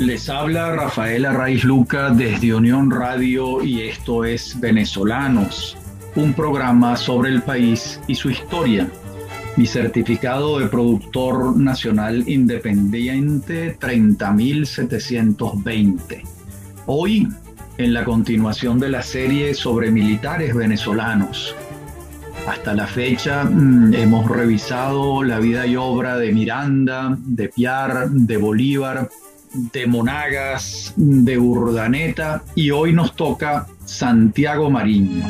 Les habla Rafael Arraiz Luca desde Unión Radio y esto es Venezolanos, un programa sobre el país y su historia. Mi certificado de productor nacional independiente 30720. Hoy, en la continuación de la serie sobre militares venezolanos. Hasta la fecha mm, hemos revisado la vida y obra de Miranda, de Piar, de Bolívar, de Monagas, de Urdaneta y hoy nos toca Santiago Mariño.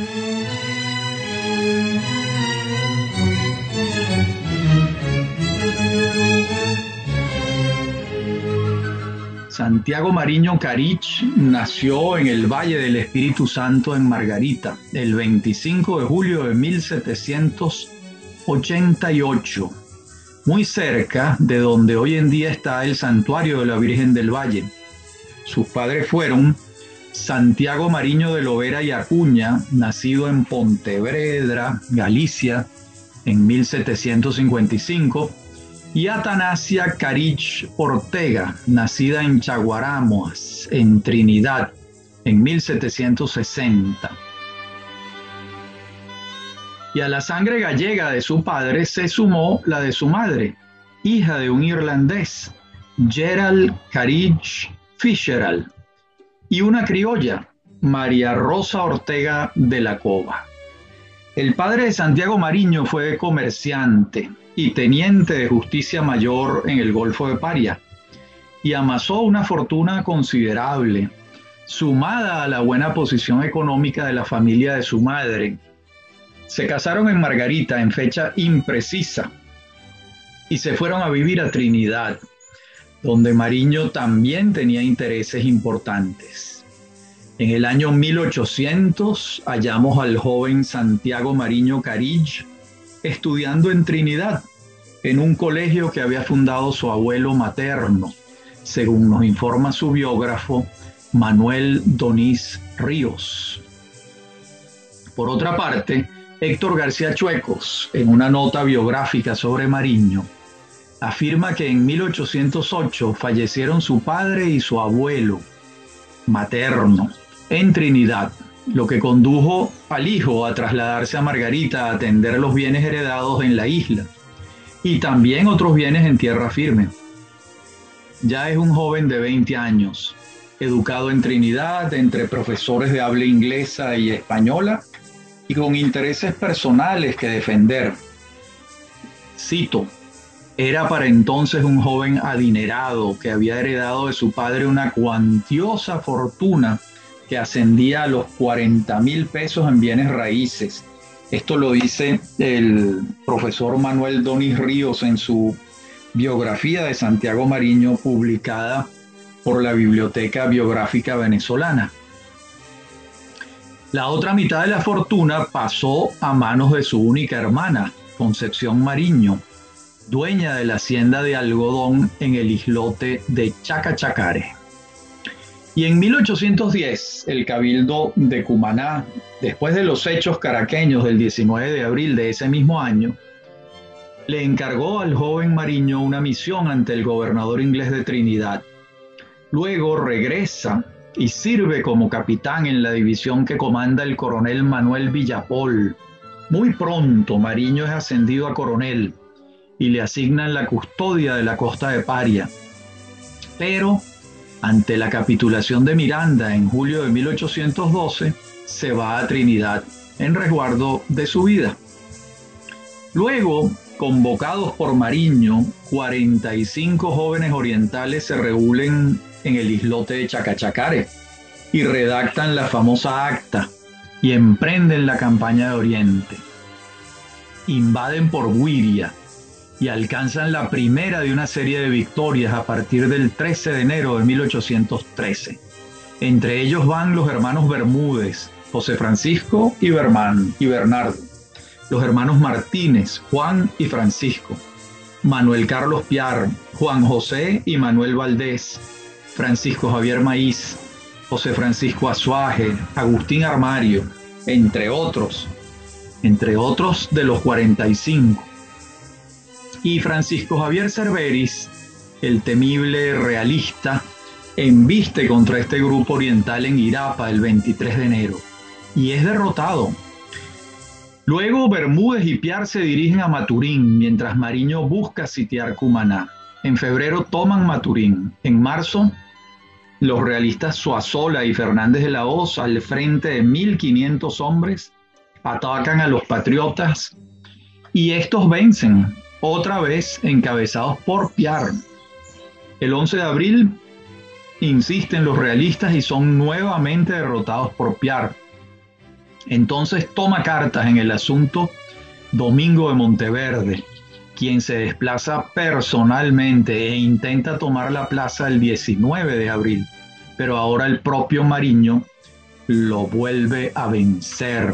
Santiago Mariño Carich nació en el Valle del Espíritu Santo en Margarita el 25 de julio de 1788, muy cerca de donde hoy en día está el santuario de la Virgen del Valle. Sus padres fueron Santiago Mariño de Lovera y Acuña, nacido en Pontevedra, Galicia, en 1755, y Atanasia Carich Ortega, nacida en Chaguaramas, en Trinidad, en 1760. Y a la sangre gallega de su padre se sumó la de su madre, hija de un irlandés, Gerald Carich Fischeral, y una criolla, María Rosa Ortega de la Cova. El padre de Santiago Mariño fue comerciante, y teniente de justicia mayor en el Golfo de Paria, y amasó una fortuna considerable, sumada a la buena posición económica de la familia de su madre. Se casaron en Margarita en fecha imprecisa y se fueron a vivir a Trinidad, donde Mariño también tenía intereses importantes. En el año 1800 hallamos al joven Santiago Mariño Carich estudiando en Trinidad, en un colegio que había fundado su abuelo materno, según nos informa su biógrafo Manuel Donís Ríos. Por otra parte, Héctor García Chuecos, en una nota biográfica sobre Mariño, afirma que en 1808 fallecieron su padre y su abuelo materno en Trinidad, lo que condujo al hijo a trasladarse a Margarita a atender los bienes heredados en la isla y también otros bienes en tierra firme. Ya es un joven de 20 años, educado en Trinidad entre profesores de habla inglesa y española y con intereses personales que defender. Cito, era para entonces un joven adinerado que había heredado de su padre una cuantiosa fortuna que ascendía a los 40 mil pesos en bienes raíces esto lo dice el profesor Manuel Donis Ríos en su biografía de Santiago Mariño publicada por la Biblioteca Biográfica Venezolana. La otra mitad de la fortuna pasó a manos de su única hermana, Concepción Mariño, dueña de la hacienda de algodón en el islote de Chacachacare. Y en 1810, el Cabildo de Cumaná, después de los hechos caraqueños del 19 de abril de ese mismo año, le encargó al joven Mariño una misión ante el gobernador inglés de Trinidad. Luego regresa y sirve como capitán en la división que comanda el coronel Manuel Villapol. Muy pronto Mariño es ascendido a coronel y le asignan la custodia de la costa de Paria. Pero ante la capitulación de Miranda en julio de 1812, se va a Trinidad en resguardo de su vida. Luego, convocados por Mariño, 45 jóvenes orientales se reúnen en el islote de Chacachacare y redactan la famosa acta y emprenden la campaña de Oriente. Invaden por Guiria, y alcanzan la primera de una serie de victorias a partir del 13 de enero de 1813. Entre ellos van los hermanos Bermúdez, José Francisco y, y Bernardo, los hermanos Martínez, Juan y Francisco, Manuel Carlos Piar, Juan José y Manuel Valdés, Francisco Javier Maíz, José Francisco Azuaje, Agustín Armario, entre otros, entre otros de los 45 y Francisco Javier Cerveris, el temible realista, embiste contra este grupo oriental en Irapa el 23 de enero y es derrotado. Luego Bermúdez y Piar se dirigen a Maturín, mientras Mariño busca sitiar Cumaná. En febrero toman Maturín. En marzo, los realistas Suazola y Fernández de la Hoz, al frente de 1.500 hombres, atacan a los patriotas y estos vencen, otra vez encabezados por Piar. El 11 de abril insisten los realistas y son nuevamente derrotados por Piar. Entonces toma cartas en el asunto Domingo de Monteverde, quien se desplaza personalmente e intenta tomar la plaza el 19 de abril, pero ahora el propio Mariño lo vuelve a vencer.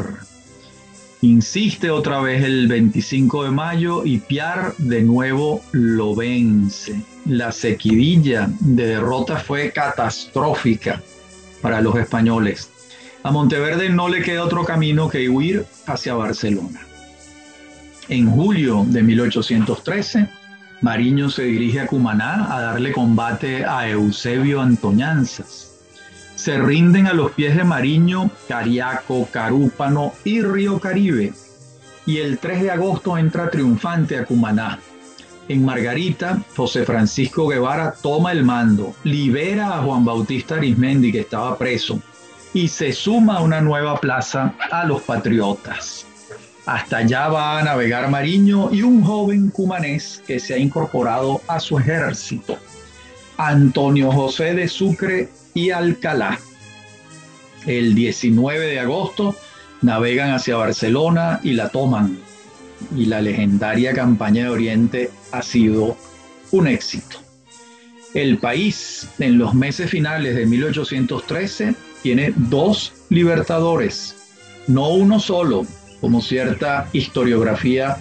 Insiste otra vez el 25 de mayo y Piar de nuevo lo vence. La sequidilla de derrota fue catastrófica para los españoles. A Monteverde no le queda otro camino que huir hacia Barcelona. En julio de 1813, Mariño se dirige a Cumaná a darle combate a Eusebio Antoñanzas. Se rinden a los pies de Mariño, Cariaco, Carúpano y Río Caribe. Y el 3 de agosto entra triunfante a Cumaná. En Margarita, José Francisco Guevara toma el mando, libera a Juan Bautista Arismendi, que estaba preso, y se suma una nueva plaza a los patriotas. Hasta allá va a navegar Mariño y un joven cumanés que se ha incorporado a su ejército, Antonio José de Sucre y Alcalá. El 19 de agosto navegan hacia Barcelona y la toman. Y la legendaria campaña de Oriente ha sido un éxito. El país en los meses finales de 1813 tiene dos libertadores, no uno solo, como cierta historiografía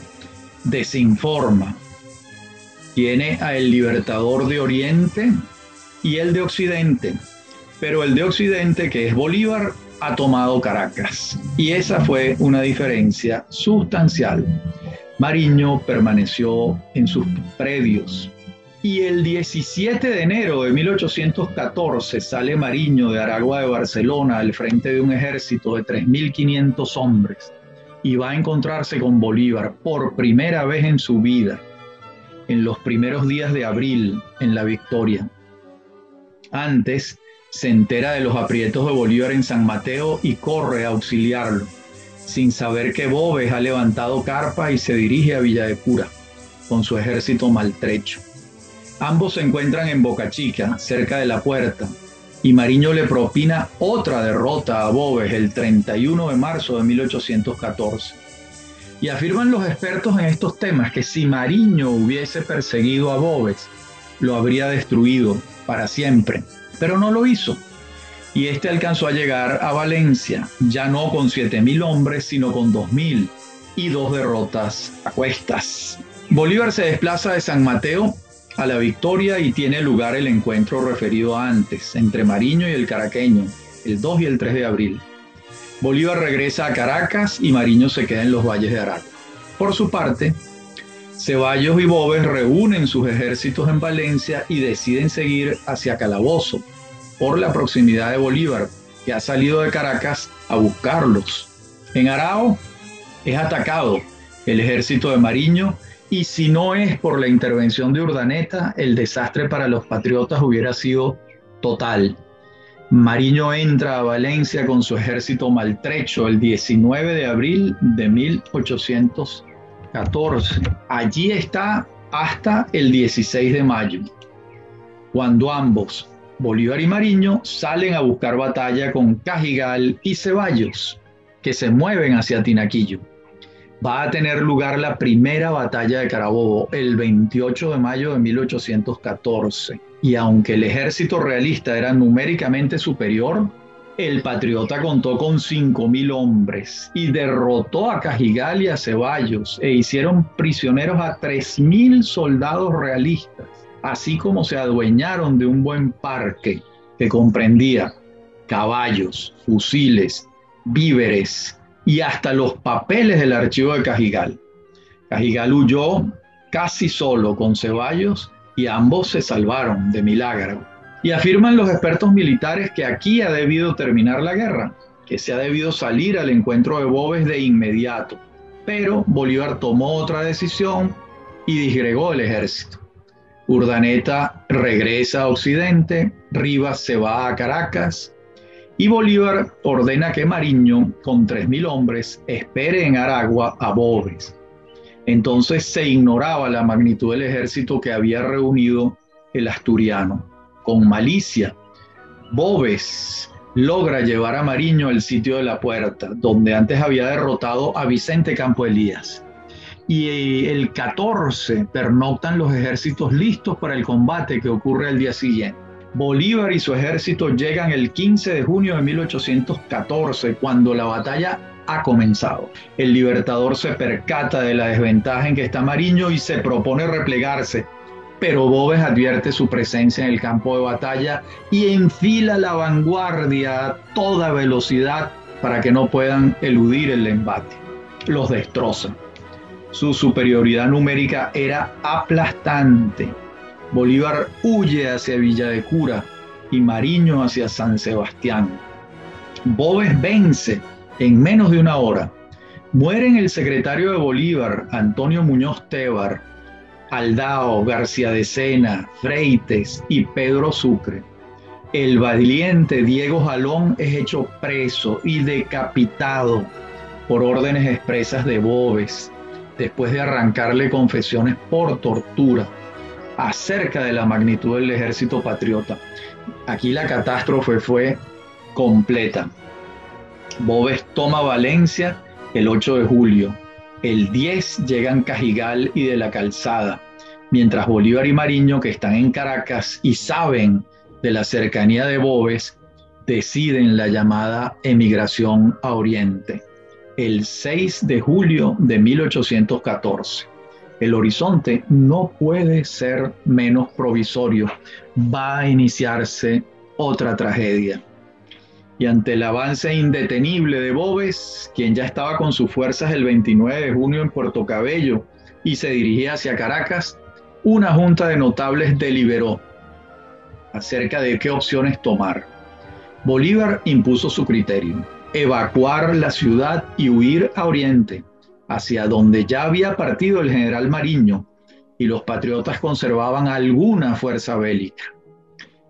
desinforma. Tiene a el libertador de Oriente y el de Occidente, pero el de Occidente, que es Bolívar, ha tomado Caracas. Y esa fue una diferencia sustancial. Mariño permaneció en sus predios, y el 17 de enero de 1814 sale Mariño de Aragua de Barcelona al frente de un ejército de 3.500 hombres y va a encontrarse con Bolívar por primera vez en su vida, en los primeros días de abril, en la victoria. Antes se entera de los aprietos de Bolívar en San Mateo y corre a auxiliarlo, sin saber que Bobes ha levantado carpa y se dirige a Villa de Cura, con su ejército maltrecho. Ambos se encuentran en Boca Chica, cerca de la puerta, y Mariño le propina otra derrota a Bobes el 31 de marzo de 1814. Y afirman los expertos en estos temas que si Mariño hubiese perseguido a Bobes, lo habría destruido para siempre, pero no lo hizo. Y este alcanzó a llegar a Valencia, ya no con 7.000 hombres, sino con 2.000 y dos derrotas a cuestas. Bolívar se desplaza de San Mateo a la victoria y tiene lugar el encuentro referido antes entre Mariño y el caraqueño, el 2 y el 3 de abril. Bolívar regresa a Caracas y Mariño se queda en los valles de Aragua. Por su parte, Ceballos y Bobes reúnen sus ejércitos en Valencia y deciden seguir hacia Calabozo por la proximidad de Bolívar, que ha salido de Caracas a buscarlos. En Arao es atacado el ejército de Mariño y si no es por la intervención de Urdaneta, el desastre para los patriotas hubiera sido total. Mariño entra a Valencia con su ejército maltrecho el 19 de abril de 1814. Allí está hasta el 16 de mayo, cuando ambos, Bolívar y Mariño, salen a buscar batalla con Cajigal y Ceballos, que se mueven hacia Tinaquillo va a tener lugar la primera batalla de Carabobo el 28 de mayo de 1814. Y aunque el ejército realista era numéricamente superior, el patriota contó con 5.000 hombres y derrotó a Cajigal y a Ceballos e hicieron prisioneros a 3.000 soldados realistas, así como se adueñaron de un buen parque que comprendía caballos, fusiles, víveres, y hasta los papeles del archivo de Cajigal. Cajigal huyó casi solo con Ceballos y ambos se salvaron de milagro. Y afirman los expertos militares que aquí ha debido terminar la guerra, que se ha debido salir al encuentro de Bobes de inmediato. Pero Bolívar tomó otra decisión y disgregó el ejército. Urdaneta regresa a Occidente, Rivas se va a Caracas y Bolívar ordena que Mariño, con 3.000 hombres, espere en Aragua a Boves. Entonces se ignoraba la magnitud del ejército que había reunido el asturiano. Con malicia, Boves logra llevar a Mariño al sitio de la puerta, donde antes había derrotado a Vicente Campo Elías. Y el 14 pernoctan los ejércitos listos para el combate que ocurre el día siguiente. Bolívar y su ejército llegan el 15 de junio de 1814, cuando la batalla ha comenzado. El libertador se percata de la desventaja en que está Mariño y se propone replegarse, pero Bobes advierte su presencia en el campo de batalla y enfila la vanguardia a toda velocidad para que no puedan eludir el embate. Los destroza. Su superioridad numérica era aplastante Bolívar huye hacia Villa de Cura y Mariño hacia San Sebastián. Boves vence en menos de una hora. Mueren el secretario de Bolívar, Antonio Muñoz Tebar, Aldao, García de Sena, Freites y Pedro Sucre. El valiente Diego Jalón es hecho preso y decapitado por órdenes expresas de Boves, después de arrancarle confesiones por tortura acerca de la magnitud del ejército patriota. Aquí la catástrofe fue completa. Boves toma Valencia el 8 de julio. El 10 llegan Cajigal y de la Calzada, mientras Bolívar y Mariño, que están en Caracas y saben de la cercanía de Boves, deciden la llamada emigración a Oriente, el 6 de julio de 1814 el horizonte no puede ser menos provisorio. Va a iniciarse otra tragedia. Y ante el avance indetenible de Bobes, quien ya estaba con sus fuerzas el 29 de junio en Puerto Cabello y se dirigía hacia Caracas, una junta de notables deliberó acerca de qué opciones tomar. Bolívar impuso su criterio, evacuar la ciudad y huir a Oriente hacia donde ya había partido el general Mariño y los patriotas conservaban alguna fuerza bélica.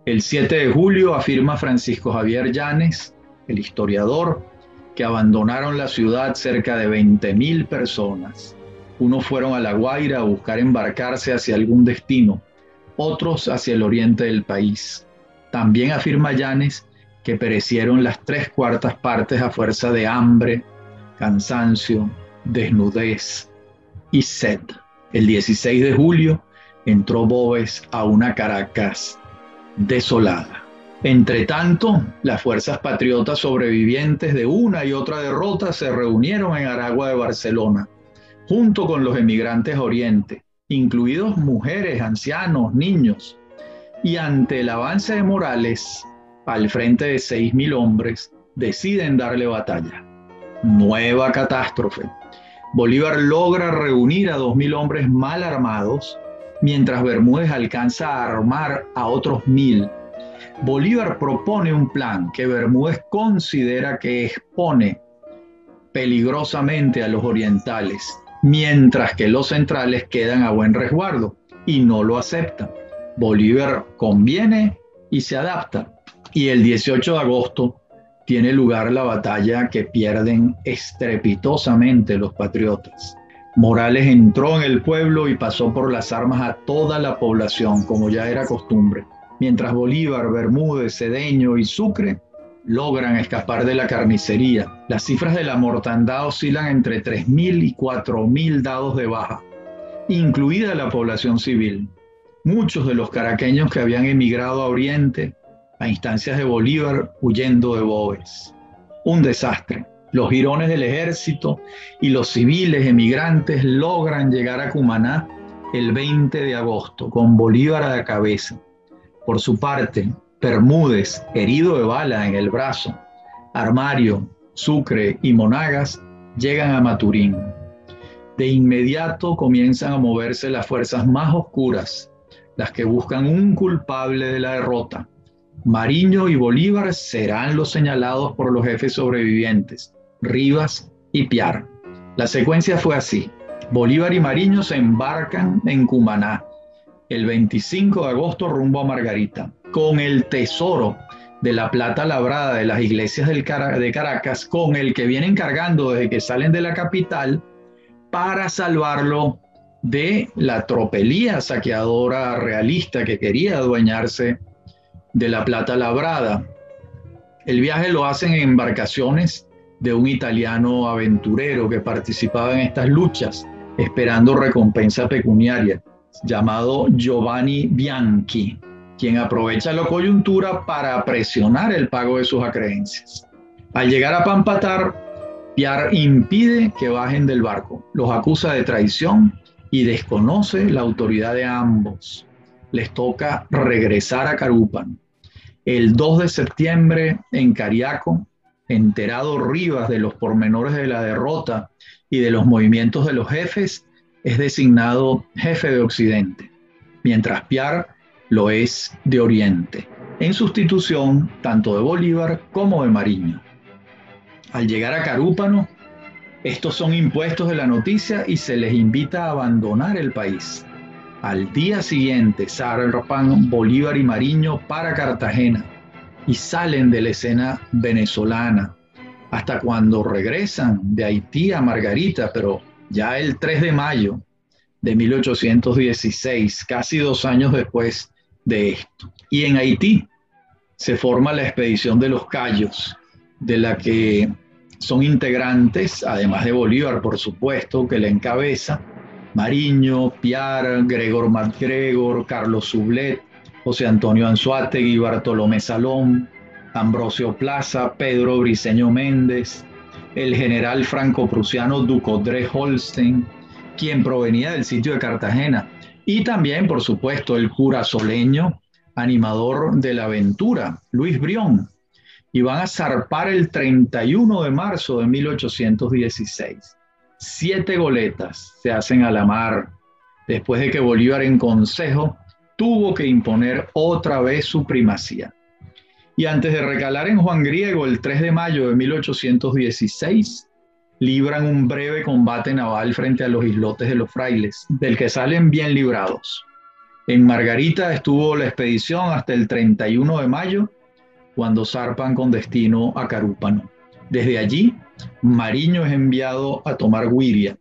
El 7 de julio afirma Francisco Javier Llanes, el historiador, que abandonaron la ciudad cerca de 20.000 personas. Unos fueron a La Guaira a buscar embarcarse hacia algún destino, otros hacia el oriente del país. También afirma Llanes que perecieron las tres cuartas partes a fuerza de hambre, cansancio, desnudez y sed. El 16 de julio entró Boves a una Caracas desolada. Entre tanto, las fuerzas patriotas sobrevivientes de una y otra derrota se reunieron en Aragua de Barcelona, junto con los emigrantes Oriente, incluidos mujeres, ancianos, niños. Y ante el avance de Morales, al frente de 6.000 hombres, deciden darle batalla. Nueva catástrofe. Bolívar logra reunir a 2.000 hombres mal armados, mientras Bermúdez alcanza a armar a otros 1.000. Bolívar propone un plan que Bermúdez considera que expone peligrosamente a los orientales, mientras que los centrales quedan a buen resguardo y no lo aceptan. Bolívar conviene y se adapta. Y el 18 de agosto tiene lugar la batalla que pierden estrepitosamente los patriotas. Morales entró en el pueblo y pasó por las armas a toda la población, como ya era costumbre, mientras Bolívar, Bermúdez, Cedeño y Sucre logran escapar de la carnicería. Las cifras de la mortandad oscilan entre 3.000 y 4.000 dados de baja, incluida la población civil. Muchos de los caraqueños que habían emigrado a Oriente a instancias de Bolívar huyendo de Boves. Un desastre. Los girones del ejército y los civiles emigrantes logran llegar a Cumaná el 20 de agosto, con Bolívar a la cabeza. Por su parte, Bermúdez, herido de bala en el brazo, Armario, Sucre y Monagas llegan a Maturín. De inmediato comienzan a moverse las fuerzas más oscuras, las que buscan un culpable de la derrota Mariño y Bolívar serán los señalados por los jefes sobrevivientes, Rivas y Piar. La secuencia fue así. Bolívar y Mariño se embarcan en Cumaná el 25 de agosto rumbo a Margarita, con el tesoro de la plata labrada de las iglesias de Caracas, con el que vienen cargando desde que salen de la capital para salvarlo de la tropelía saqueadora realista que quería adueñarse de la plata labrada. El viaje lo hacen en embarcaciones de un italiano aventurero que participaba en estas luchas, esperando recompensa pecuniaria, llamado Giovanni Bianchi, quien aprovecha la coyuntura para presionar el pago de sus acreencias. Al llegar a Pampatar, Piar impide que bajen del barco, los acusa de traición y desconoce la autoridad de ambos. Les toca regresar a Carúpano. El 2 de septiembre, en Cariaco, enterado Rivas de los pormenores de la derrota y de los movimientos de los jefes, es designado jefe de Occidente, mientras Piar lo es de Oriente, en sustitución tanto de Bolívar como de Mariño. Al llegar a Carúpano, estos son impuestos de la noticia y se les invita a abandonar el país. Al día siguiente zarpan Bolívar y Mariño para Cartagena y salen de la escena venezolana hasta cuando regresan de Haití a Margarita, pero ya el 3 de mayo de 1816, casi dos años después de esto. Y en Haití se forma la expedición de los Cayos, de la que son integrantes, además de Bolívar, por supuesto, que la encabeza, Mariño, Piar, Gregor MacGregor, Carlos Sublet, José Antonio Anzuategui, Bartolomé Salón, Ambrosio Plaza, Pedro Briceño Méndez, el general franco-prusiano Ducodre Holstein, quien provenía del sitio de Cartagena, y también, por supuesto, el cura soleño, animador de la aventura, Luis Brión, y van a zarpar el 31 de marzo de 1816. Siete goletas se hacen a la mar después de que Bolívar en consejo tuvo que imponer otra vez su primacía. Y antes de recalar en Juan Griego el 3 de mayo de 1816, libran un breve combate naval frente a los islotes de los frailes, del que salen bien librados. En Margarita estuvo la expedición hasta el 31 de mayo, cuando zarpan con destino a Carúpano. Desde allí, Mariño es enviado a tomar Guiria.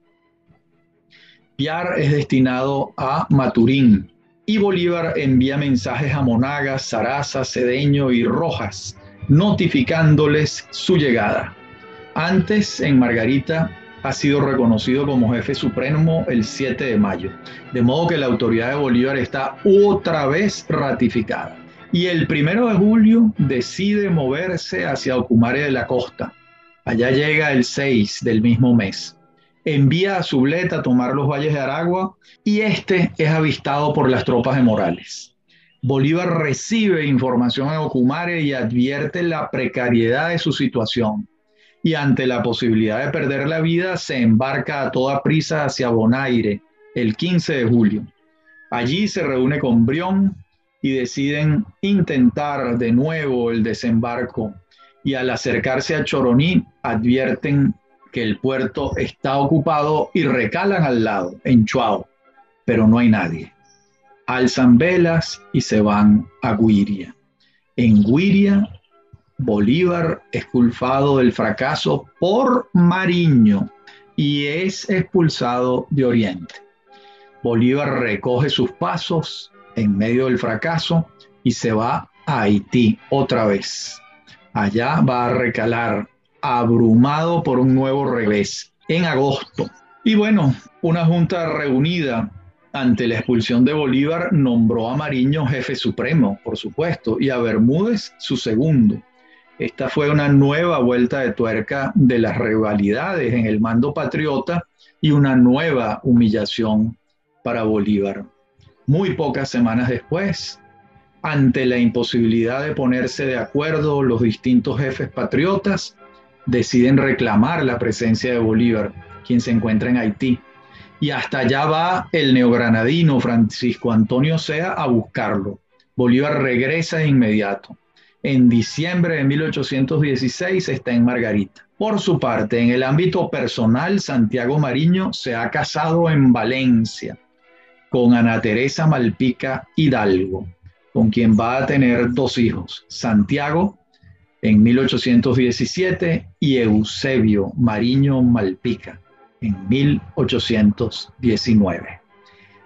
Piar es destinado a Maturín, y Bolívar envía mensajes a Monagas, Saraza, Cedeño y Rojas, notificándoles su llegada. Antes, en Margarita, ha sido reconocido como jefe supremo el 7 de mayo, de modo que la autoridad de Bolívar está otra vez ratificada. Y el 1 de julio decide moverse hacia Ocumare de la Costa. Allá llega el 6 del mismo mes envía a Sublet a tomar los valles de Aragua y este es avistado por las tropas de Morales. Bolívar recibe información en Ocumare y advierte la precariedad de su situación. Y ante la posibilidad de perder la vida, se embarca a toda prisa hacia Bonaire el 15 de julio. Allí se reúne con Brión y deciden intentar de nuevo el desembarco. Y al acercarse a Choroní, advierten que el puerto está ocupado y recalan al lado, en Chuao, pero no hay nadie. Alzan velas y se van a Guiria. En Guiria, Bolívar es culpado del fracaso por Mariño y es expulsado de Oriente. Bolívar recoge sus pasos en medio del fracaso y se va a Haití otra vez. Allá va a recalar abrumado por un nuevo revés en agosto. Y bueno, una junta reunida ante la expulsión de Bolívar nombró a Mariño jefe supremo, por supuesto, y a Bermúdez su segundo. Esta fue una nueva vuelta de tuerca de las rivalidades en el mando patriota y una nueva humillación para Bolívar. Muy pocas semanas después, ante la imposibilidad de ponerse de acuerdo los distintos jefes patriotas, deciden reclamar la presencia de Bolívar, quien se encuentra en Haití. Y hasta allá va el neogranadino Francisco Antonio Sea a buscarlo. Bolívar regresa de inmediato. en diciembre de 1816 está en Margarita. Por su parte, en el ámbito personal, Santiago Mariño se ha casado en Valencia con Ana Teresa Malpica Hidalgo, con quien va a tener dos hijos, Santiago en 1817 y Eusebio Mariño Malpica en 1819.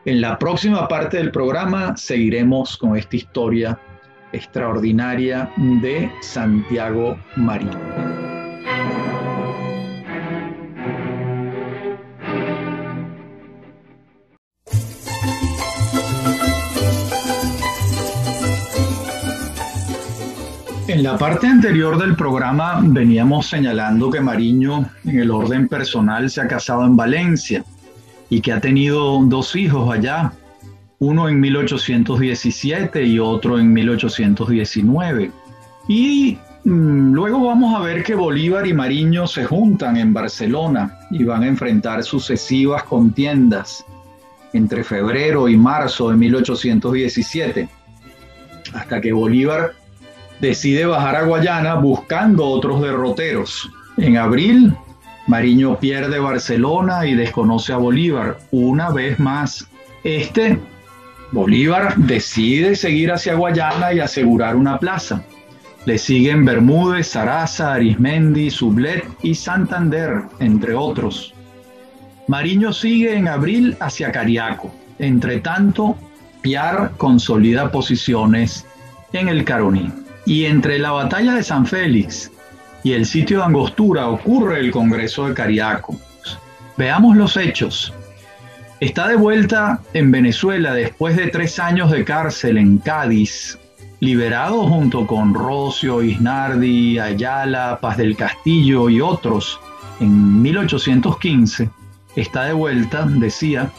En la próxima parte del programa seguiremos con esta historia extraordinaria de Santiago Mariño. En la parte anterior del programa veníamos señalando que Mariño, en el orden personal, se ha casado en Valencia y que ha tenido dos hijos allá, uno en 1817 y otro en 1819. Y mm, luego vamos a ver que Bolívar y Mariño se juntan en Barcelona y van a enfrentar sucesivas contiendas entre febrero y marzo de 1817, hasta que Bolívar decide bajar a Guayana buscando otros derroteros. En abril, Mariño pierde Barcelona y desconoce a Bolívar una vez más. Este, Bolívar, decide seguir hacia Guayana y asegurar una plaza. Le siguen Bermúdez, Saraza, Arismendi, Sublet y Santander, entre otros. Mariño sigue en abril hacia Cariaco. Entre tanto, Piar consolida posiciones en el Caroní. Y entre la batalla de San Félix y el sitio de Angostura ocurre el Congreso de Cariaco. Veamos los hechos. Está de vuelta en Venezuela después de tres años de cárcel en Cádiz, liberado junto con Rocio, Isnardi, Ayala, Paz del Castillo y otros en 1815. Está de vuelta, decía,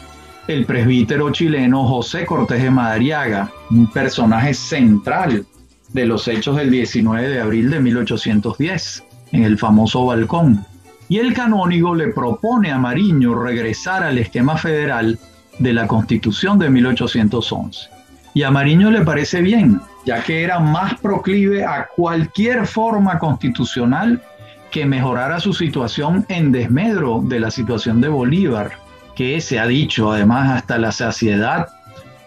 el presbítero chileno José Cortés de Madariaga, un personaje central de los hechos del 19 de abril de 1810, en el famoso balcón. Y el canónigo le propone a Mariño regresar al esquema federal de la Constitución de 1811. Y a Mariño le parece bien, ya que era más proclive a cualquier forma constitucional que mejorara su situación en desmedro de la situación de Bolívar, que se ha dicho además hasta la saciedad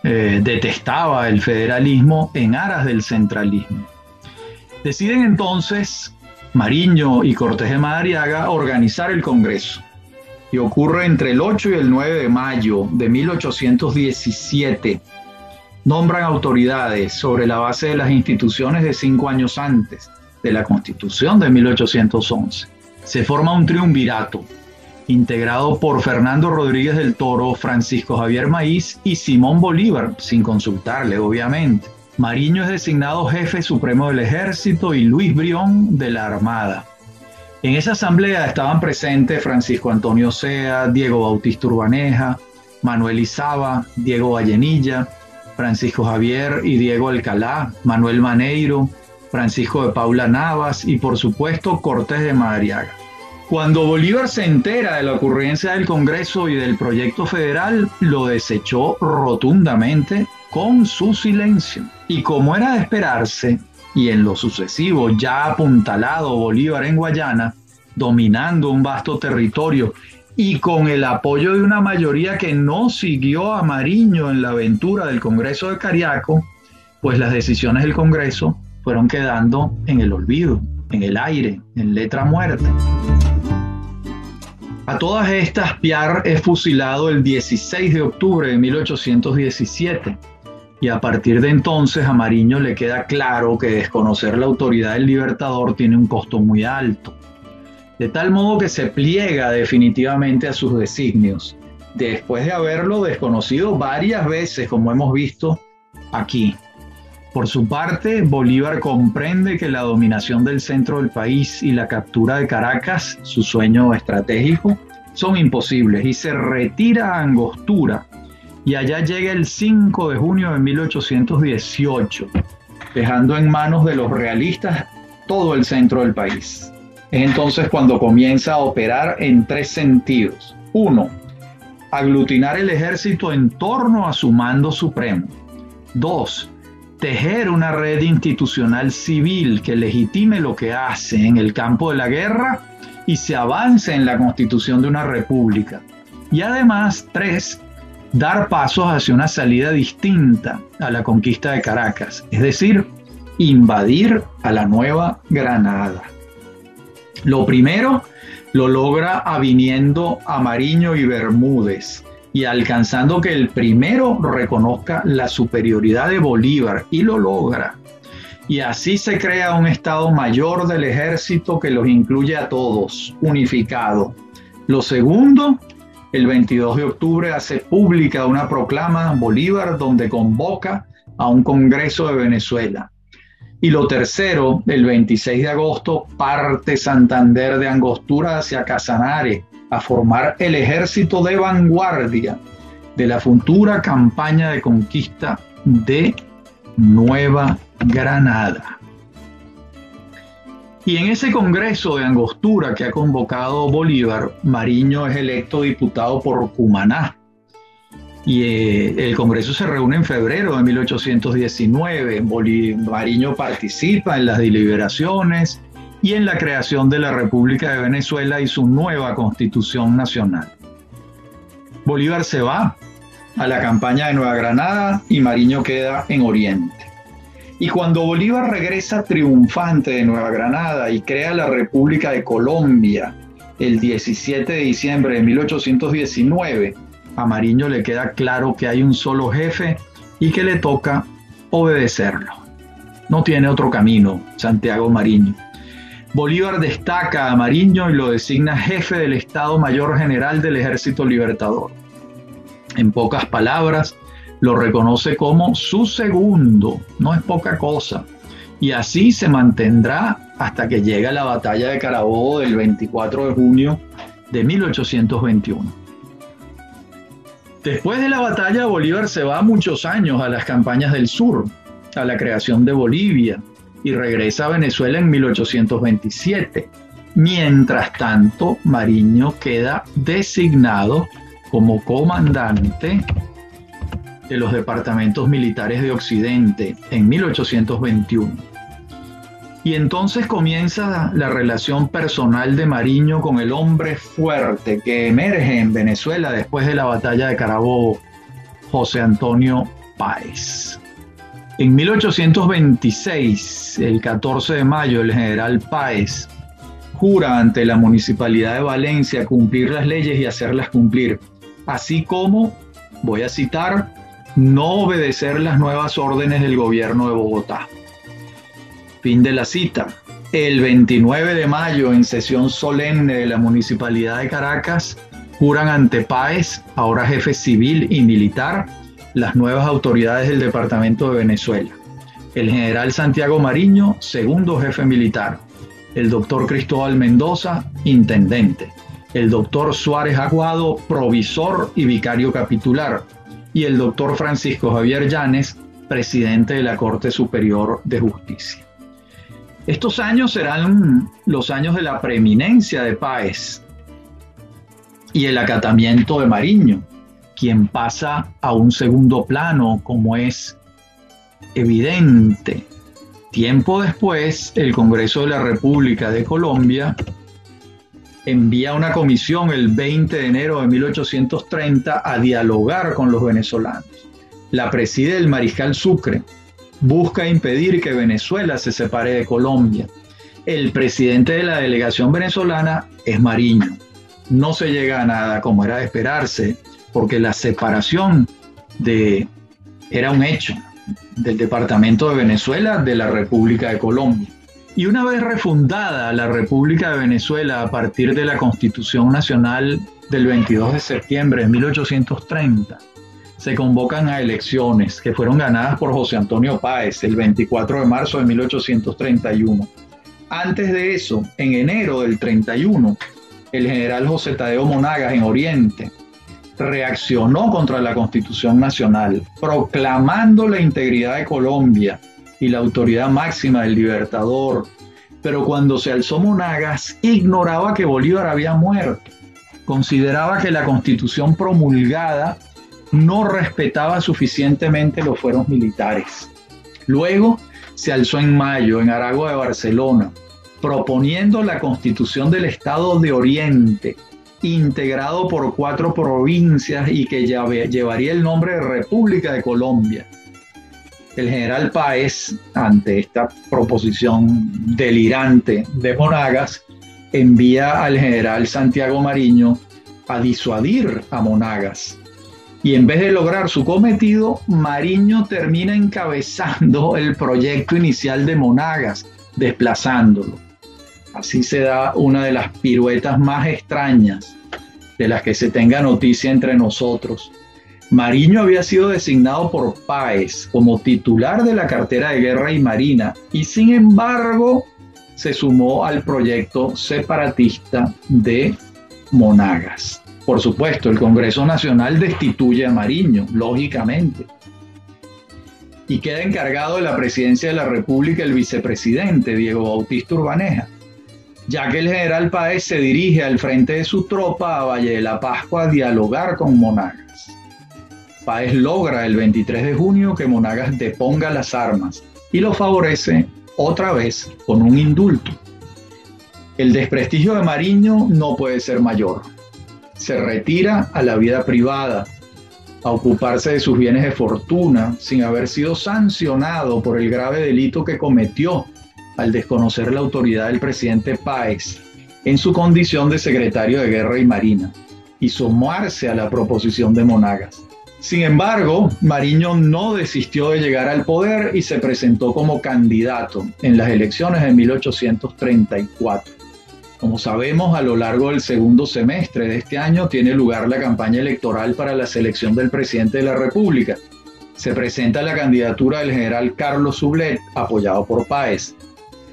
eh, detestaba el federalismo en aras del centralismo. Deciden entonces Mariño y Cortés de Madariaga organizar el Congreso. Y ocurre entre el 8 y el 9 de mayo de 1817. Nombran autoridades sobre la base de las instituciones de cinco años antes de la Constitución de 1811. Se forma un triunvirato integrado por Fernando Rodríguez del Toro, Francisco Javier Maíz y Simón Bolívar, sin consultarle, obviamente. Mariño es designado jefe supremo del ejército y Luis Brión de la Armada. En esa asamblea estaban presentes Francisco Antonio Sea, Diego Bautista Urbaneja, Manuel Izaba, Diego Vallenilla, Francisco Javier y Diego Alcalá, Manuel Maneiro, Francisco de Paula Navas y por supuesto Cortés de Madariaga. Cuando Bolívar se entera de la ocurrencia del Congreso y del proyecto federal, lo desechó rotundamente con su silencio. Y como era de esperarse, y en lo sucesivo ya apuntalado Bolívar en Guayana, dominando un vasto territorio y con el apoyo de una mayoría que no siguió a Mariño en la aventura del Congreso de Cariaco, pues las decisiones del Congreso fueron quedando en el olvido, en el aire, en letra muerta. A todas estas, Piar es fusilado el 16 de octubre de 1817 y a partir de entonces a Mariño le queda claro que desconocer la autoridad del libertador tiene un costo muy alto, de tal modo que se pliega definitivamente a sus designios, después de haberlo desconocido varias veces, como hemos visto aquí. Por su parte, Bolívar comprende que la dominación del centro del país y la captura de Caracas, su sueño estratégico, son imposibles y se retira a Angostura y allá llega el 5 de junio de 1818, dejando en manos de los realistas todo el centro del país. Es entonces cuando comienza a operar en tres sentidos. Uno, aglutinar el ejército en torno a su mando supremo. Dos, tejer una red institucional civil que legitime lo que hace en el campo de la guerra y se avance en la constitución de una república. Y además, tres, dar pasos hacia una salida distinta a la conquista de Caracas, es decir, invadir a la Nueva Granada. Lo primero lo logra aviniendo a y Bermúdez y alcanzando que el primero reconozca la superioridad de Bolívar y lo logra. Y así se crea un Estado mayor del ejército que los incluye a todos, unificado. Lo segundo, el 22 de octubre hace pública una proclama Bolívar donde convoca a un Congreso de Venezuela. Y lo tercero, el 26 de agosto, parte Santander de Angostura hacia Casanare a formar el ejército de vanguardia de la futura campaña de conquista de Nueva Granada. Y en ese Congreso de Angostura que ha convocado Bolívar, Mariño es electo diputado por Cumaná y eh, el Congreso se reúne en febrero de 1819. Bolivariño participa en las deliberaciones y en la creación de la República de Venezuela y su nueva constitución nacional. Bolívar se va a la campaña de Nueva Granada y Mariño queda en Oriente. Y cuando Bolívar regresa triunfante de Nueva Granada y crea la República de Colombia el 17 de diciembre de 1819, a Mariño le queda claro que hay un solo jefe y que le toca obedecerlo. No tiene otro camino, Santiago Mariño. Bolívar destaca a Mariño y lo designa jefe del Estado Mayor General del Ejército Libertador. En pocas palabras, lo reconoce como su segundo, no es poca cosa. Y así se mantendrá hasta que llega la batalla de Carabobo del 24 de junio de 1821. Después de la batalla, Bolívar se va muchos años a las campañas del sur, a la creación de Bolivia, y regresa a Venezuela en 1827. Mientras tanto, Mariño queda designado como comandante de los departamentos militares de Occidente en 1821. Y entonces comienza la relación personal de Mariño con el hombre fuerte que emerge en Venezuela después de la batalla de Carabobo, José Antonio Páez. En 1826, el 14 de mayo, el general Páez jura ante la Municipalidad de Valencia cumplir las leyes y hacerlas cumplir, así como, voy a citar, no obedecer las nuevas órdenes del gobierno de Bogotá. Fin de la cita. El 29 de mayo, en sesión solemne de la Municipalidad de Caracas, juran ante Páez, ahora jefe civil y militar, las nuevas autoridades del Departamento de Venezuela. El general Santiago Mariño, segundo jefe militar. El doctor Cristóbal Mendoza, intendente. El doctor Suárez Aguado, provisor y vicario capitular. Y el doctor Francisco Javier Llanes, presidente de la Corte Superior de Justicia. Estos años serán los años de la preeminencia de Páez y el acatamiento de Mariño, quien pasa a un segundo plano, como es evidente. Tiempo después, el Congreso de la República de Colombia envía una comisión el 20 de enero de 1830 a dialogar con los venezolanos. La preside el mariscal Sucre, busca impedir que Venezuela se separe de Colombia. El presidente de la delegación venezolana es Mariño. No se llega a nada como era de esperarse, porque la separación de era un hecho del departamento de Venezuela de la República de Colombia. Y una vez refundada la República de Venezuela a partir de la Constitución Nacional del 22 de septiembre de 1830, se convocan a elecciones que fueron ganadas por José Antonio Páez el 24 de marzo de 1831. Antes de eso, en enero del 31, el general José Tadeo Monagas en Oriente reaccionó contra la Constitución Nacional, proclamando la integridad de Colombia y la autoridad máxima del libertador. Pero cuando se alzó Monagas, ignoraba que Bolívar había muerto. Consideraba que la constitución promulgada no respetaba suficientemente los fueros militares. Luego se alzó en mayo en Aragua de Barcelona, proponiendo la constitución del Estado de Oriente, integrado por cuatro provincias y que llevaría el nombre de República de Colombia. El general Páez, ante esta proposición delirante de Monagas, envía al general Santiago Mariño a disuadir a Monagas. Y en vez de lograr su cometido, Mariño termina encabezando el proyecto inicial de Monagas, desplazándolo. Así se da una de las piruetas más extrañas de las que se tenga noticia entre nosotros. Mariño había sido designado por Páez como titular de la cartera de guerra y marina y sin embargo se sumó al proyecto separatista de Monagas. Por supuesto, el Congreso Nacional destituye a Mariño, lógicamente. Y queda encargado de la presidencia de la República el vicepresidente, Diego Bautista Urbaneja, ya que el general Páez se dirige al frente de su tropa a Valle de la Pascua a dialogar con Monagas. Páez logra el 23 de junio que Monagas deponga las armas y lo favorece otra vez con un indulto. El desprestigio de Mariño no puede ser mayor. Se retira a la vida privada, a ocuparse de sus bienes de fortuna, sin haber sido sancionado por el grave delito que cometió al desconocer la autoridad del presidente Páez en su condición de secretario de Guerra y Marina y sumarse a la proposición de Monagas. Sin embargo, Mariño no desistió de llegar al poder y se presentó como candidato en las elecciones de 1834. Como sabemos, a lo largo del segundo semestre de este año tiene lugar la campaña electoral para la selección del presidente de la República. Se presenta la candidatura del general Carlos Sublet, apoyado por Páez,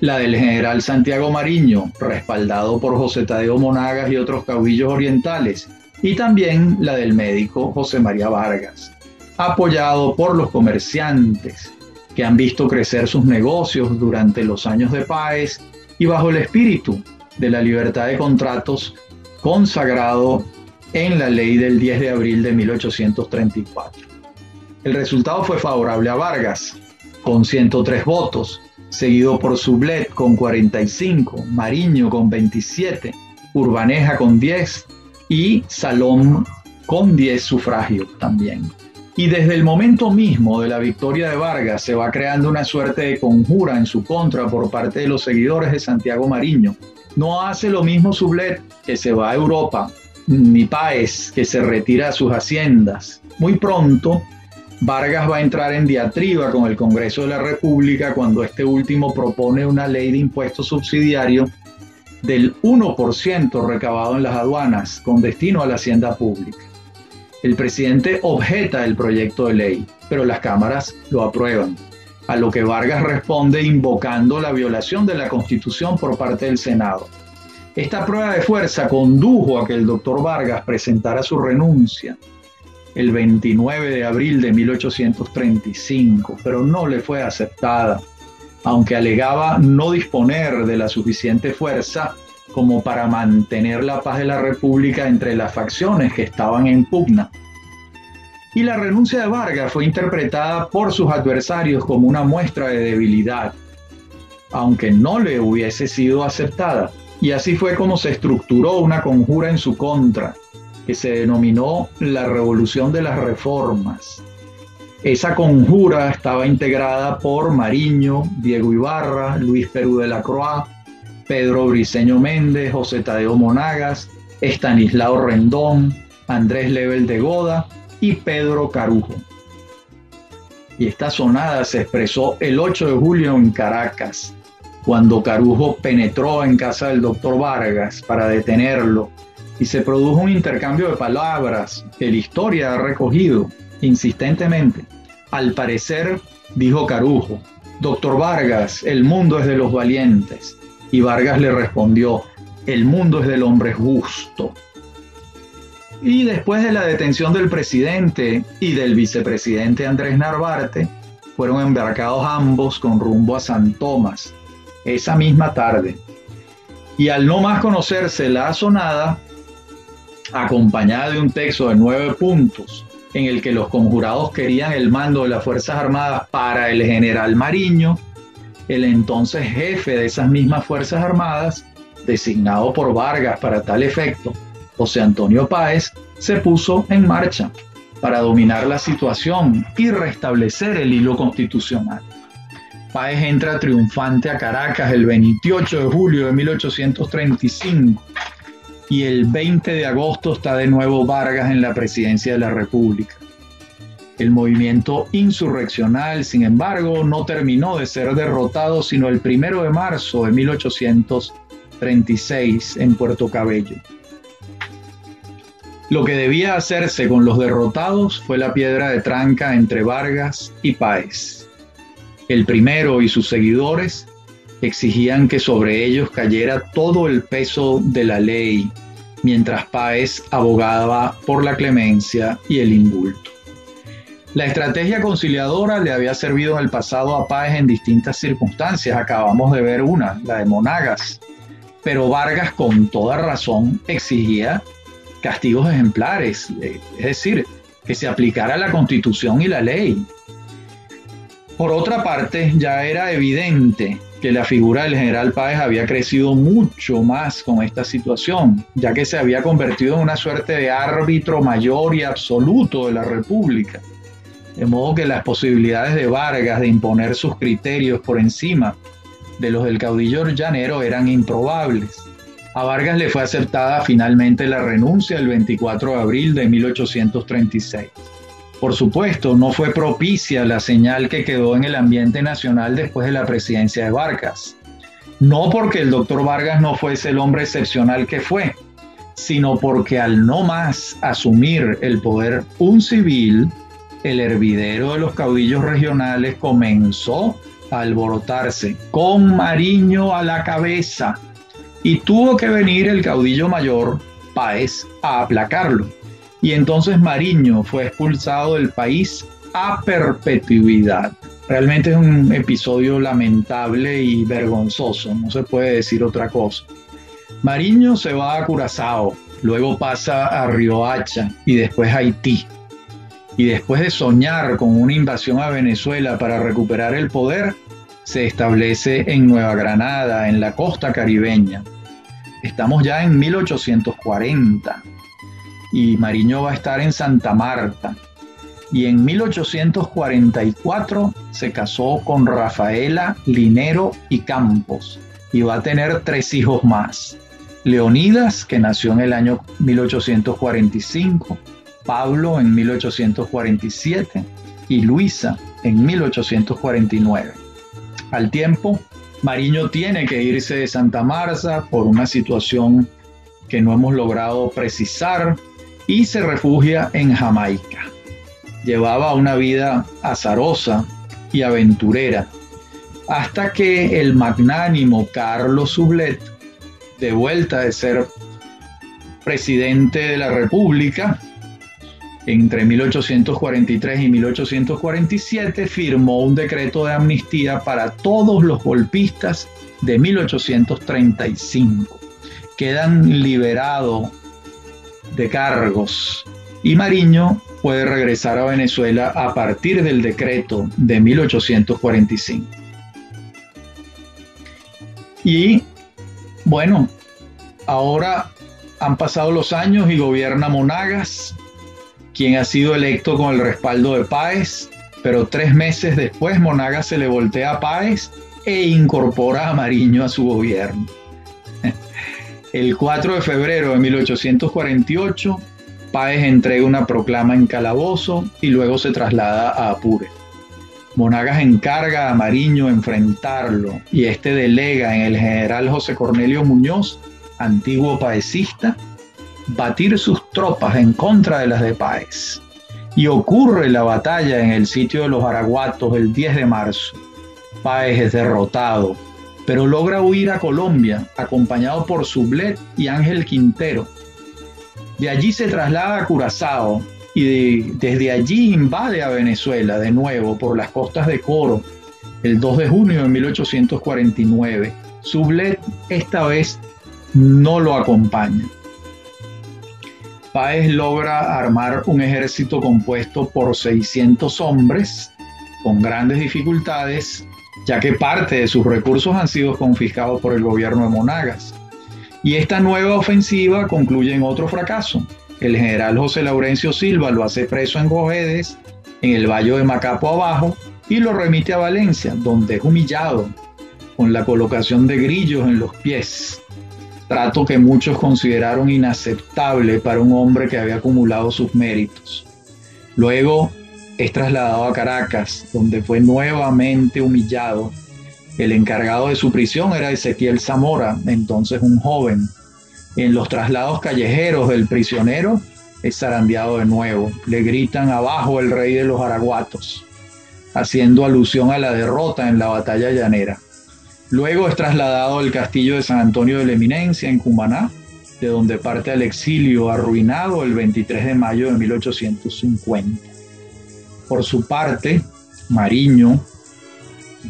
la del general Santiago Mariño, respaldado por José Tadeo Monagas y otros caudillos orientales, y también la del médico José María Vargas, apoyado por los comerciantes que han visto crecer sus negocios durante los años de Páez y bajo el espíritu de la libertad de contratos consagrado en la ley del 10 de abril de 1834. El resultado fue favorable a Vargas, con 103 votos, seguido por Sublet con 45, Mariño con 27, Urbaneja con 10 y Salón con 10 sufragios también. Y desde el momento mismo de la victoria de Vargas se va creando una suerte de conjura en su contra por parte de los seguidores de Santiago Mariño. No hace lo mismo Sublet, que se va a Europa, ni Páez, que se retira a sus haciendas. Muy pronto, Vargas va a entrar en diatriba con el Congreso de la República cuando este último propone una ley de impuesto subsidiario del 1% recabado en las aduanas con destino a la hacienda pública. El presidente objeta el proyecto de ley, pero las cámaras lo aprueban, a lo que Vargas responde invocando la violación de la Constitución por parte del Senado. Esta prueba de fuerza condujo a que el doctor Vargas presentara su renuncia el 29 de abril de 1835, pero no le fue aceptada aunque alegaba no disponer de la suficiente fuerza como para mantener la paz de la República entre las facciones que estaban en pugna. Y la renuncia de Vargas fue interpretada por sus adversarios como una muestra de debilidad, aunque no le hubiese sido aceptada. Y así fue como se estructuró una conjura en su contra, que se denominó la Revolución de las Reformas, esa conjura estaba integrada por Mariño, Diego Ibarra, Luis Perú de la Croix, Pedro Briceño Méndez, José Tadeo Monagas, Estanislao Rendón, Andrés Lebel de Goda y Pedro Carujo. Y esta sonada se expresó el 8 de julio en Caracas, cuando Carujo penetró en casa del doctor Vargas para detenerlo y se produjo un intercambio de palabras que la historia ha recogido insistentemente. Al parecer, dijo Carujo, Doctor Vargas, el mundo es de los valientes. Y Vargas le respondió, el mundo es del hombre justo. Y después de la detención del presidente y del vicepresidente Andrés Narvarte, fueron embarcados ambos con rumbo a San Tomás esa misma tarde. Y al no más conocerse la sonada, acompañada de un texto de nueve puntos, en el que los conjurados querían el mando de las Fuerzas Armadas para el general Mariño, el entonces jefe de esas mismas Fuerzas Armadas, designado por Vargas para tal efecto, José Antonio Páez, se puso en marcha para dominar la situación y restablecer el hilo constitucional. Páez entra triunfante a Caracas el 28 de julio de 1835 y el 20 de agosto está de nuevo Vargas en la presidencia de la República. El movimiento insurreccional, sin embargo, no terminó de ser derrotado sino el 1 de marzo de 1836 en Puerto Cabello. Lo que debía hacerse con los derrotados fue la piedra de tranca entre Vargas y Páez. El primero y sus seguidores exigían que sobre ellos cayera todo el peso de la ley, mientras Páez abogaba por la clemencia y el indulto. La estrategia conciliadora le había servido en el pasado a Páez en distintas circunstancias. Acabamos de ver una, la de Monagas. Pero Vargas, con toda razón, exigía castigos ejemplares, eh, es decir, que se aplicara la constitución y la ley. Por otra parte, ya era evidente que la figura del general Páez había crecido mucho más con esta situación, ya que se había convertido en una suerte de árbitro mayor y absoluto de la República. De modo que las posibilidades de Vargas de imponer sus criterios por encima de los del caudillo llanero eran improbables. A Vargas le fue aceptada finalmente la renuncia el 24 de abril de 1836. Por supuesto, no fue propicia la señal que quedó en el ambiente nacional después de la presidencia de Vargas. No porque el doctor Vargas no fuese el hombre excepcional que fue, sino porque al no más asumir el poder un civil, el hervidero de los caudillos regionales comenzó a alborotarse, con Mariño a la cabeza y tuvo que venir el caudillo mayor, Páez, a aplacarlo. Y entonces Mariño fue expulsado del país a perpetuidad. Realmente es un episodio lamentable y vergonzoso, no se puede decir otra cosa. Mariño se va a Curazao, luego pasa a Riohacha y después a Haití. Y después de soñar con una invasión a Venezuela para recuperar el poder, se establece en Nueva Granada, en la costa caribeña. Estamos ya en 1840 y Mariño va a estar en Santa Marta. Y en 1844 se casó con Rafaela Linero y Campos y va a tener tres hijos más. Leonidas, que nació en el año 1845, Pablo en 1847 y Luisa en 1849. Al tiempo, Mariño tiene que irse de Santa Marta por una situación que no hemos logrado precisar y se refugia en Jamaica. Llevaba una vida azarosa y aventurera hasta que el magnánimo Carlos Sublet, de vuelta de ser presidente de la República, entre 1843 y 1847 firmó un decreto de amnistía para todos los golpistas de 1835. Quedan liberados de cargos y Mariño puede regresar a Venezuela a partir del decreto de 1845. Y bueno, ahora han pasado los años y gobierna Monagas, quien ha sido electo con el respaldo de Páez, pero tres meses después Monagas se le voltea a Páez e incorpora a Mariño a su gobierno. El 4 de febrero de 1848, Páez entrega una proclama en Calabozo y luego se traslada a Apure. Monagas encarga a Mariño enfrentarlo y este delega en el general José Cornelio Muñoz, antiguo paecista, batir sus tropas en contra de las de Páez. Y ocurre la batalla en el sitio de los Araguatos el 10 de marzo. Páez es derrotado, pero logra huir a Colombia, acompañado por Sublet y Ángel Quintero. De allí se traslada a Curazao y desde allí invade a Venezuela de nuevo por las costas de Coro el 2 de junio de 1849. Sublet esta vez no lo acompaña. Páez logra armar un ejército compuesto por 600 hombres con grandes dificultades, ya que parte de sus recursos han sido confiscados por el gobierno de Monagas. Y esta nueva ofensiva concluye en otro fracaso. El general José Laurencio Silva lo hace preso en Gojedes, en el Valle de Macapo abajo, y lo remite a Valencia, donde es humillado con la colocación de grillos en los pies, trato que muchos consideraron inaceptable para un hombre que había acumulado sus méritos. Luego es trasladado a Caracas, donde fue nuevamente humillado. El encargado de su prisión era Ezequiel Zamora, entonces un joven. En los traslados callejeros del prisionero es zarandeado de nuevo. Le gritan abajo el rey de los araguatos, haciendo alusión a la derrota en la batalla llanera. Luego es trasladado al castillo de San Antonio de la Eminencia en Cumaná, de donde parte al exilio arruinado el 23 de mayo de 1850. Por su parte, Mariño,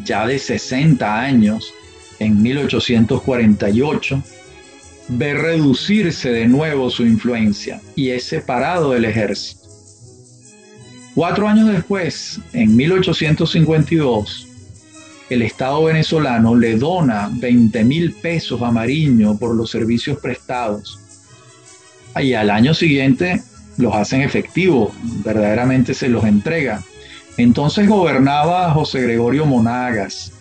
ya de 60 años, en 1848, ve reducirse de nuevo su influencia y es separado del ejército. Cuatro años después, en 1852, el Estado venezolano le dona 20 mil pesos a Mariño por los servicios prestados. Y al año siguiente los hacen efectivos, verdaderamente se los entrega. Entonces gobernaba José Gregorio Monagas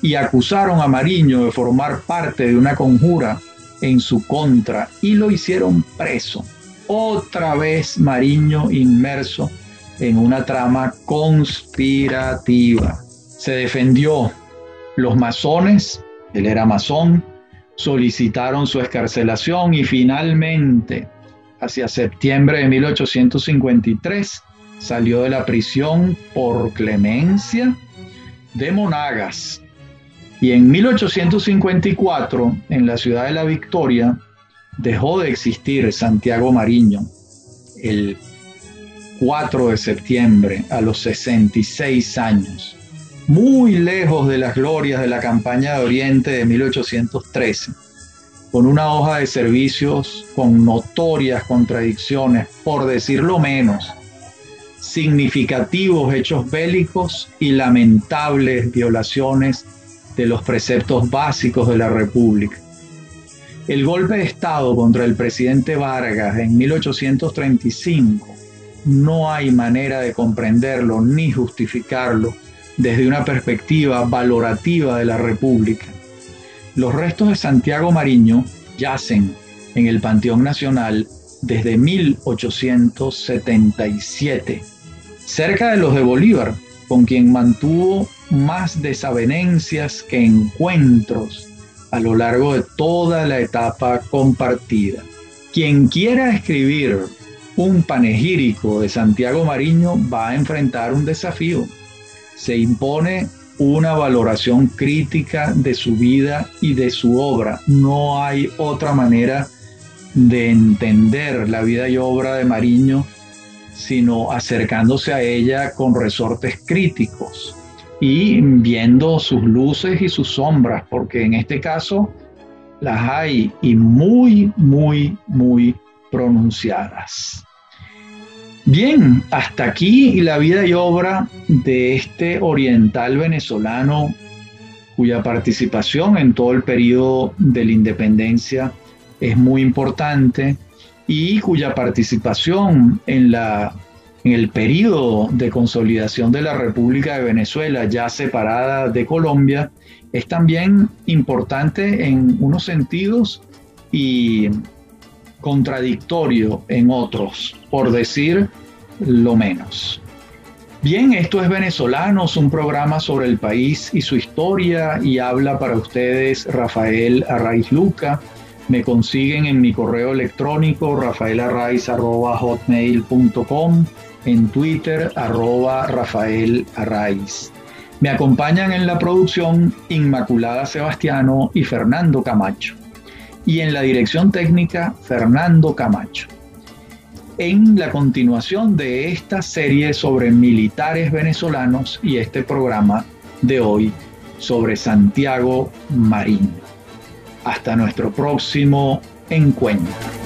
y acusaron a Mariño de formar parte de una conjura en su contra y lo hicieron preso. Otra vez Mariño inmerso en una trama conspirativa. Se defendió. Los masones, él era masón, solicitaron su escarcelación y finalmente hacia septiembre de 1853, salió de la prisión por clemencia de Monagas. Y en 1854, en la ciudad de La Victoria, dejó de existir Santiago Mariño el 4 de septiembre a los 66 años, muy lejos de las glorias de la campaña de Oriente de 1813 con una hoja de servicios con notorias contradicciones, por decirlo menos, significativos hechos bélicos y lamentables violaciones de los preceptos básicos de la República. El golpe de Estado contra el presidente Vargas en 1835 no hay manera de comprenderlo ni justificarlo desde una perspectiva valorativa de la República los restos de Santiago Mariño yacen en el Panteón Nacional desde 1877, cerca de los de Bolívar, con quien mantuvo más desavenencias que encuentros a lo largo de toda la etapa compartida. Quien quiera escribir un panegírico de Santiago Mariño va a enfrentar un desafío. Se impone una valoración crítica de su vida y de su obra. No hay otra manera de entender la vida y obra de Mariño sino acercándose a ella con resortes críticos y viendo sus luces y sus sombras, porque en este caso las hay y muy, muy, muy pronunciadas. Bien, hasta aquí la vida y obra de este oriental venezolano cuya participación en todo el periodo de la independencia es muy importante y cuya participación en, la, en el periodo de consolidación de la República de Venezuela, ya separada de Colombia, es también importante en unos sentidos y contradictorio en otros, por decir lo menos. Bien, esto es Venezolanos, un programa sobre el país y su historia y habla para ustedes Rafael Arraiz Luca. Me consiguen en mi correo electrónico rafaelarraiz.hotmail.com, en Twitter arroba Me acompañan en la producción Inmaculada Sebastiano y Fernando Camacho y en la dirección técnica Fernando Camacho. En la continuación de esta serie sobre militares venezolanos y este programa de hoy sobre Santiago Marín. Hasta nuestro próximo encuentro.